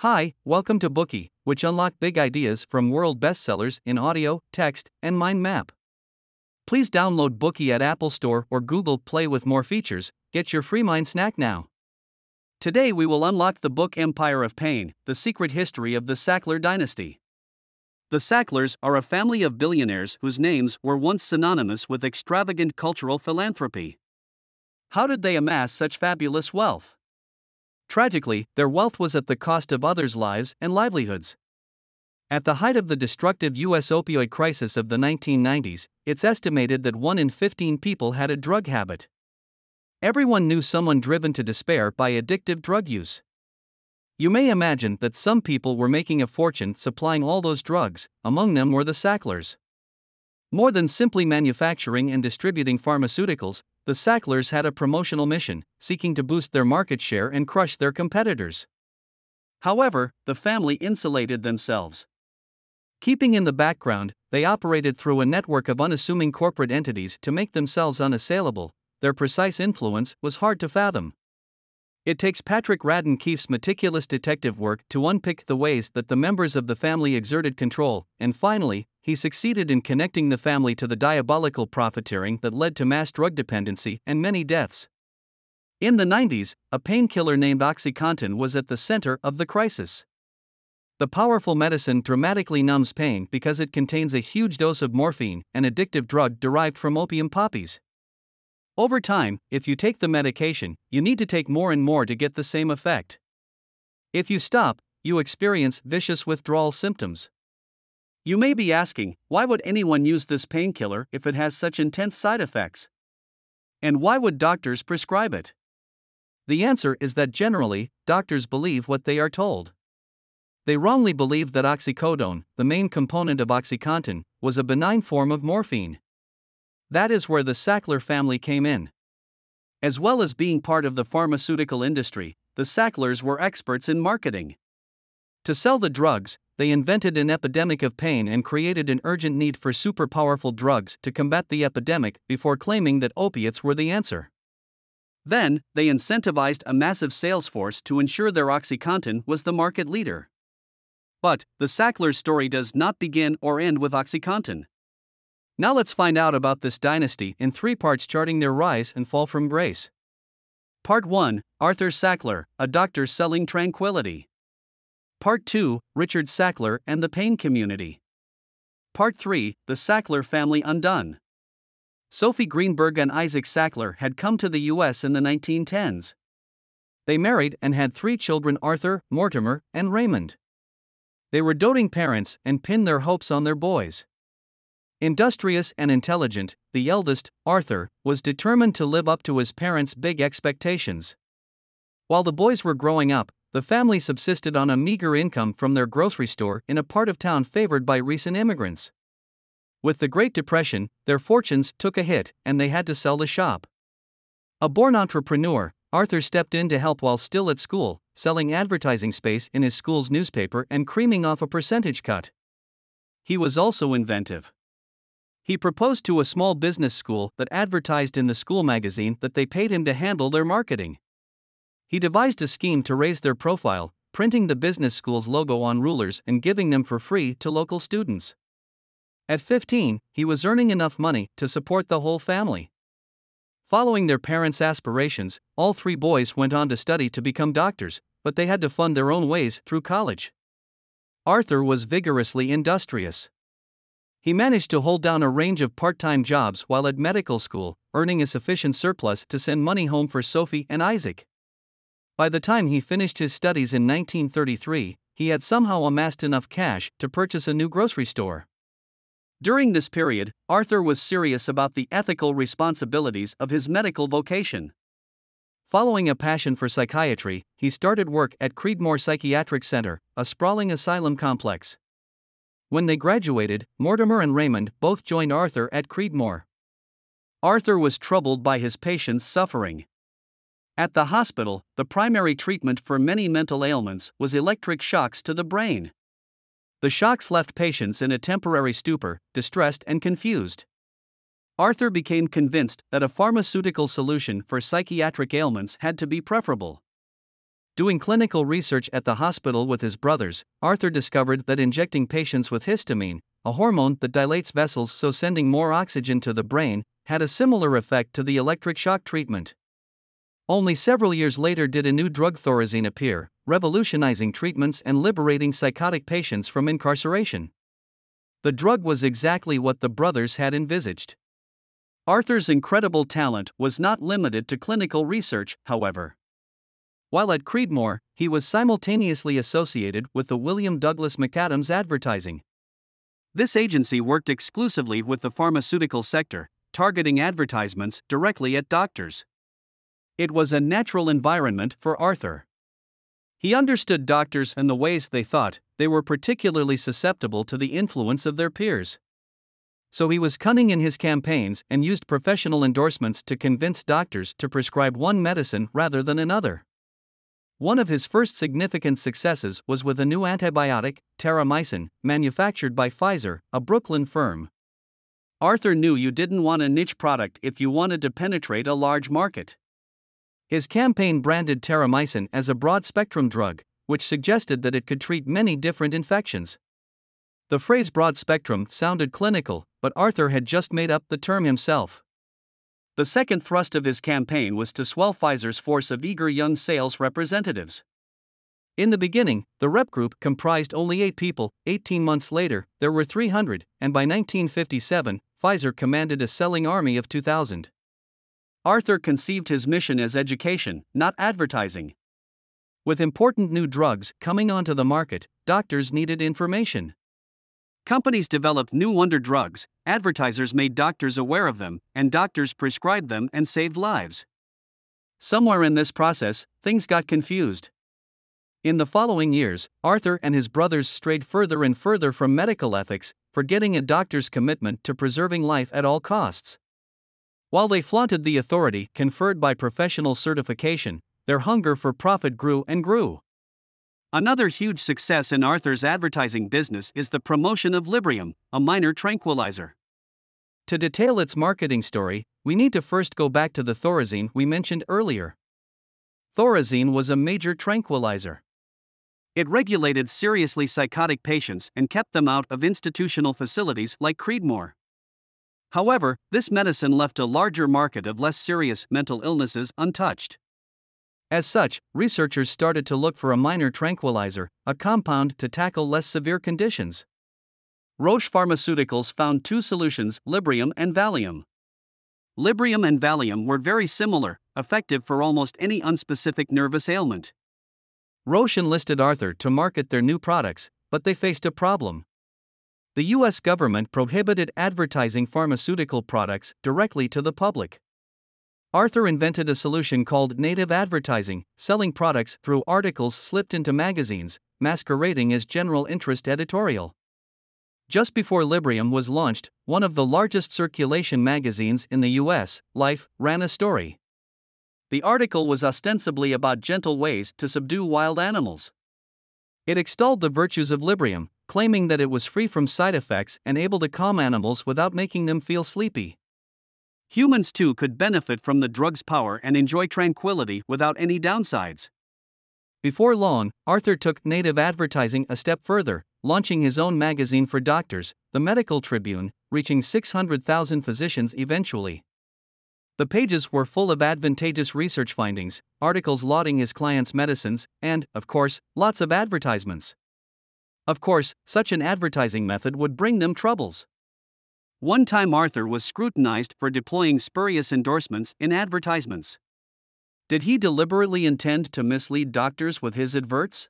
Hi, welcome to Bookey, which unlock big ideas from world bestsellers in audio, text, and mind map. Please download Bookey at Apple Store or Google Play with more features. Get your free mind snack now. Today we will unlock the book Empire of Pain: The Secret History of the Sackler Dynasty. The Sacklers are a family of billionaires whose names were once synonymous with extravagant cultural philanthropy. How did they amass such fabulous wealth? Tragically, their wealth was at the cost of others' lives and livelihoods. At the height of the destructive U.S. opioid crisis of the 1990s, it's estimated that 1 in 15 people had a drug habit. Everyone knew someone driven to despair by addictive drug use. You may imagine that some people were making a fortune supplying all those drugs, among them were the Sacklers. More than simply manufacturing and distributing pharmaceuticals, the Sacklers had a promotional mission, seeking to boost their market share and crush their competitors. However, the family insulated themselves. Keeping in the background, they operated through a network of unassuming corporate entities to make themselves unassailable. Their precise influence was hard to fathom. It takes Patrick Radden Keefe's meticulous detective work to unpick the ways that the members of the family exerted control, and finally, he succeeded in connecting the family to the diabolical profiteering that led to mass drug dependency and many deaths. In the 90s, a painkiller named OxyContin was at the center of the crisis. The powerful medicine dramatically numbs pain because it contains a huge dose of morphine, an addictive drug derived from opium poppies. Over time, if you take the medication, you need to take more and more to get the same effect. If you stop, you experience vicious withdrawal symptoms. You may be asking, why would anyone use this painkiller if it has such intense side effects? And why would doctors prescribe it? The answer is that generally, doctors believe what they are told. They wrongly believe that oxycodone, the main component of OxyContin, was a benign form of morphine. That is where the Sackler family came in. As well as being part of the pharmaceutical industry, the Sacklers were experts in marketing. To sell the drugs, they invented an epidemic of pain and created an urgent need for super powerful drugs to combat the epidemic before claiming that opiates were the answer. Then, they incentivized a massive sales force to ensure their OxyContin was the market leader. But, the Sackler's story does not begin or end with OxyContin. Now let's find out about this dynasty in three parts charting their rise and fall from grace. Part 1 Arthur Sackler, a doctor selling tranquility. Part 2 Richard Sackler and the Pain Community. Part 3 The Sackler Family Undone. Sophie Greenberg and Isaac Sackler had come to the U.S. in the 1910s. They married and had three children Arthur, Mortimer, and Raymond. They were doting parents and pinned their hopes on their boys. Industrious and intelligent, the eldest, Arthur, was determined to live up to his parents' big expectations. While the boys were growing up, the family subsisted on a meager income from their grocery store in a part of town favored by recent immigrants. With the Great Depression, their fortunes took a hit and they had to sell the shop. A born entrepreneur, Arthur stepped in to help while still at school, selling advertising space in his school's newspaper and creaming off a percentage cut. He was also inventive. He proposed to a small business school that advertised in the school magazine that they paid him to handle their marketing. He devised a scheme to raise their profile, printing the business school's logo on rulers and giving them for free to local students. At 15, he was earning enough money to support the whole family. Following their parents' aspirations, all three boys went on to study to become doctors, but they had to fund their own ways through college. Arthur was vigorously industrious. He managed to hold down a range of part time jobs while at medical school, earning a sufficient surplus to send money home for Sophie and Isaac. By the time he finished his studies in 1933, he had somehow amassed enough cash to purchase a new grocery store. During this period, Arthur was serious about the ethical responsibilities of his medical vocation. Following a passion for psychiatry, he started work at Creedmoor Psychiatric Center, a sprawling asylum complex. When they graduated, Mortimer and Raymond both joined Arthur at Creedmoor. Arthur was troubled by his patients' suffering. At the hospital, the primary treatment for many mental ailments was electric shocks to the brain. The shocks left patients in a temporary stupor, distressed and confused. Arthur became convinced that a pharmaceutical solution for psychiatric ailments had to be preferable. Doing clinical research at the hospital with his brothers, Arthur discovered that injecting patients with histamine, a hormone that dilates vessels so sending more oxygen to the brain, had a similar effect to the electric shock treatment. Only several years later did a new drug Thorazine appear, revolutionizing treatments and liberating psychotic patients from incarceration. The drug was exactly what the brothers had envisaged. Arthur's incredible talent was not limited to clinical research, however. While at Creedmoor, he was simultaneously associated with the William Douglas McAdams Advertising. This agency worked exclusively with the pharmaceutical sector, targeting advertisements directly at doctors. It was a natural environment for Arthur. He understood doctors and the ways they thought, they were particularly susceptible to the influence of their peers. So he was cunning in his campaigns and used professional endorsements to convince doctors to prescribe one medicine rather than another. One of his first significant successes was with a new antibiotic, terramycin, manufactured by Pfizer, a Brooklyn firm. Arthur knew you didn't want a niche product if you wanted to penetrate a large market. His campaign branded terramycin as a broad spectrum drug, which suggested that it could treat many different infections. The phrase broad spectrum sounded clinical, but Arthur had just made up the term himself. The second thrust of his campaign was to swell Pfizer's force of eager young sales representatives. In the beginning, the rep group comprised only eight people. 18 months later, there were 300, and by 1957, Pfizer commanded a selling army of 2,000. Arthur conceived his mission as education, not advertising. With important new drugs coming onto the market, doctors needed information. Companies developed new wonder drugs, advertisers made doctors aware of them, and doctors prescribed them and saved lives. Somewhere in this process, things got confused. In the following years, Arthur and his brothers strayed further and further from medical ethics, forgetting a doctor's commitment to preserving life at all costs. While they flaunted the authority conferred by professional certification, their hunger for profit grew and grew. Another huge success in Arthur's advertising business is the promotion of Librium, a minor tranquilizer. To detail its marketing story, we need to first go back to the Thorazine we mentioned earlier. Thorazine was a major tranquilizer. It regulated seriously psychotic patients and kept them out of institutional facilities like Creedmoor. However, this medicine left a larger market of less serious mental illnesses untouched. As such, researchers started to look for a minor tranquilizer, a compound to tackle less severe conditions. Roche Pharmaceuticals found two solutions Librium and Valium. Librium and Valium were very similar, effective for almost any unspecific nervous ailment. Roche enlisted Arthur to market their new products, but they faced a problem. The US government prohibited advertising pharmaceutical products directly to the public. Arthur invented a solution called native advertising, selling products through articles slipped into magazines, masquerading as general interest editorial. Just before Librium was launched, one of the largest circulation magazines in the US, Life, ran a story. The article was ostensibly about gentle ways to subdue wild animals. It extolled the virtues of Librium, claiming that it was free from side effects and able to calm animals without making them feel sleepy. Humans too could benefit from the drug's power and enjoy tranquility without any downsides. Before long, Arthur took native advertising a step further, launching his own magazine for doctors, the Medical Tribune, reaching 600,000 physicians eventually. The pages were full of advantageous research findings, articles lauding his clients' medicines, and, of course, lots of advertisements. Of course, such an advertising method would bring them troubles. One time Arthur was scrutinized for deploying spurious endorsements in advertisements. Did he deliberately intend to mislead doctors with his adverts?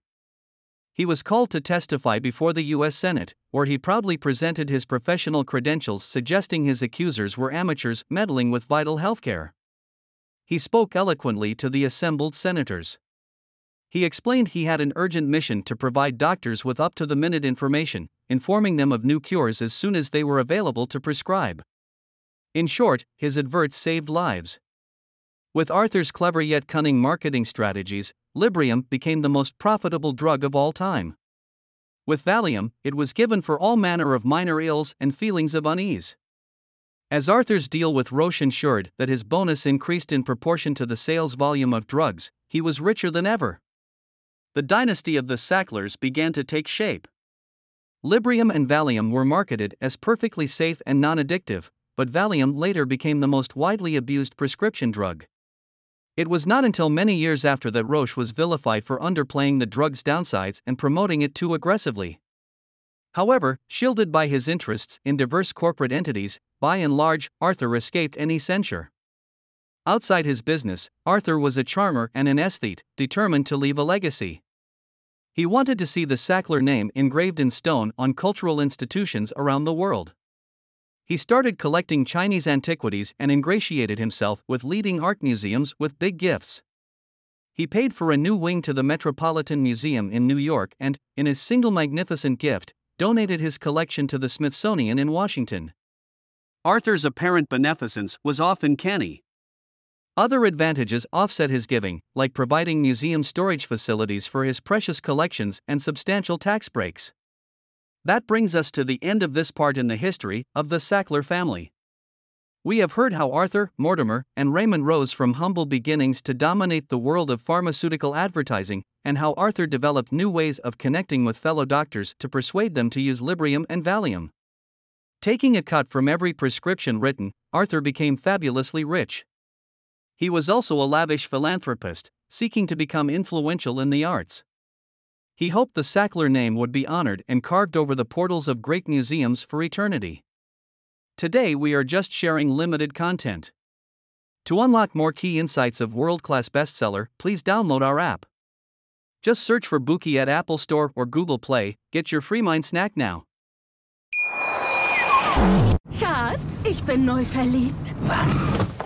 He was called to testify before the U.S. Senate, where he proudly presented his professional credentials suggesting his accusers were amateurs meddling with vital healthcare. He spoke eloquently to the assembled senators. He explained he had an urgent mission to provide doctors with up to the minute information, informing them of new cures as soon as they were available to prescribe. In short, his adverts saved lives. With Arthur's clever yet cunning marketing strategies, Librium became the most profitable drug of all time. With Valium, it was given for all manner of minor ills and feelings of unease. As Arthur's deal with Roche ensured that his bonus increased in proportion to the sales volume of drugs, he was richer than ever. The dynasty of the Sacklers began to take shape. Librium and Valium were marketed as perfectly safe and non addictive, but Valium later became the most widely abused prescription drug. It was not until many years after that Roche was vilified for underplaying the drug's downsides and promoting it too aggressively. However, shielded by his interests in diverse corporate entities, by and large, Arthur escaped any censure. Outside his business, Arthur was a charmer and an aesthete, determined to leave a legacy. He wanted to see the Sackler name engraved in stone on cultural institutions around the world. He started collecting Chinese antiquities and ingratiated himself with leading art museums with big gifts. He paid for a new wing to the Metropolitan Museum in New York and, in his single magnificent gift, donated his collection to the Smithsonian in Washington. Arthur's apparent beneficence was often canny. Other advantages offset his giving, like providing museum storage facilities for his precious collections and substantial tax breaks. That brings us to the end of this part in the history of the Sackler family. We have heard how Arthur, Mortimer, and Raymond rose from humble beginnings to dominate the world of pharmaceutical advertising, and how Arthur developed new ways of connecting with fellow doctors to persuade them to use Librium and Valium. Taking a cut from every prescription written, Arthur became fabulously rich. He was also a lavish philanthropist, seeking to become influential in the arts. He hoped the Sackler name would be honored and carved over the portals of great museums for eternity. Today we are just sharing limited content. To unlock more key insights of world class bestseller, please download our app. Just search for Bookey at Apple Store or Google Play. Get your free mind snack now. Schatz, ich bin neu verliebt. Was?